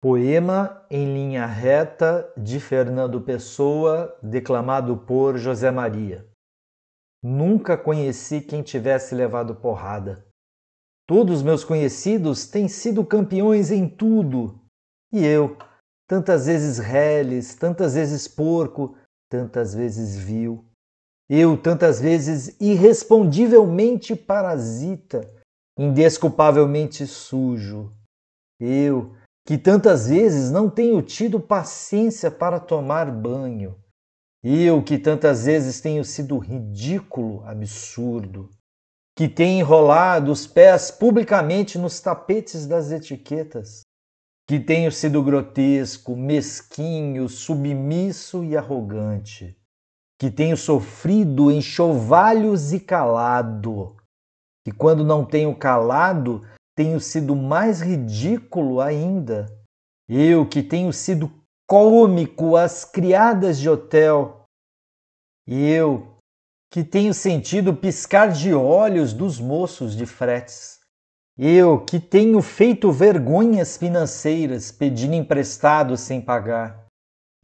Poema em linha reta de Fernando Pessoa, declamado por José Maria. Nunca conheci quem tivesse levado porrada. Todos meus conhecidos têm sido campeões em tudo. E eu, tantas vezes reles, tantas vezes porco, tantas vezes vil. Eu, tantas vezes irrespondivelmente parasita, indesculpavelmente sujo. Eu, que tantas vezes não tenho tido paciência para tomar banho. Eu que tantas vezes tenho sido ridículo, absurdo, que tenho enrolado os pés publicamente nos tapetes das etiquetas, que tenho sido grotesco, mesquinho, submisso e arrogante, que tenho sofrido enxovalhos e calado, que quando não tenho calado, tenho sido mais ridículo ainda. Eu que tenho sido cômico às criadas de hotel. Eu que tenho sentido piscar de olhos dos moços de fretes. Eu que tenho feito vergonhas financeiras pedindo emprestado sem pagar.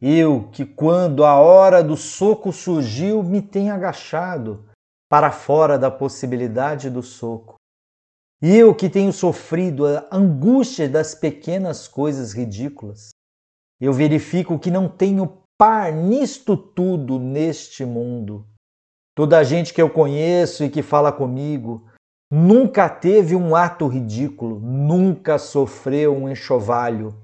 Eu que, quando a hora do soco surgiu, me tenho agachado para fora da possibilidade do soco. E eu que tenho sofrido a angústia das pequenas coisas ridículas, eu verifico que não tenho par nisto tudo neste mundo. Toda a gente que eu conheço e que fala comigo nunca teve um ato ridículo, nunca sofreu um enxovalho,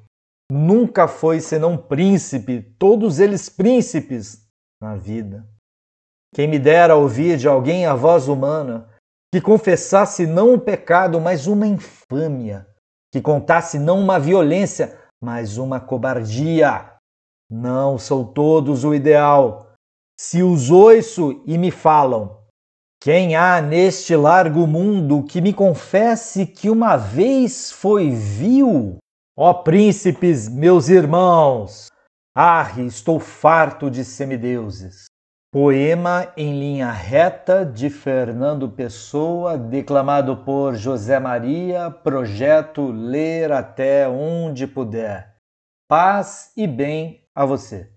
nunca foi senão príncipe, todos eles príncipes na vida. Quem me dera ouvir de alguém a voz humana que confessasse não um pecado, mas uma infâmia, que contasse não uma violência, mas uma cobardia. Não são todos o ideal. Se os ouço e me falam, quem há neste largo mundo que me confesse que uma vez foi vil? Ó príncipes, meus irmãos! Arre, estou farto de semideuses. Poema em linha reta de Fernando Pessoa, declamado por José Maria, projeto Ler até onde puder. Paz e bem a você.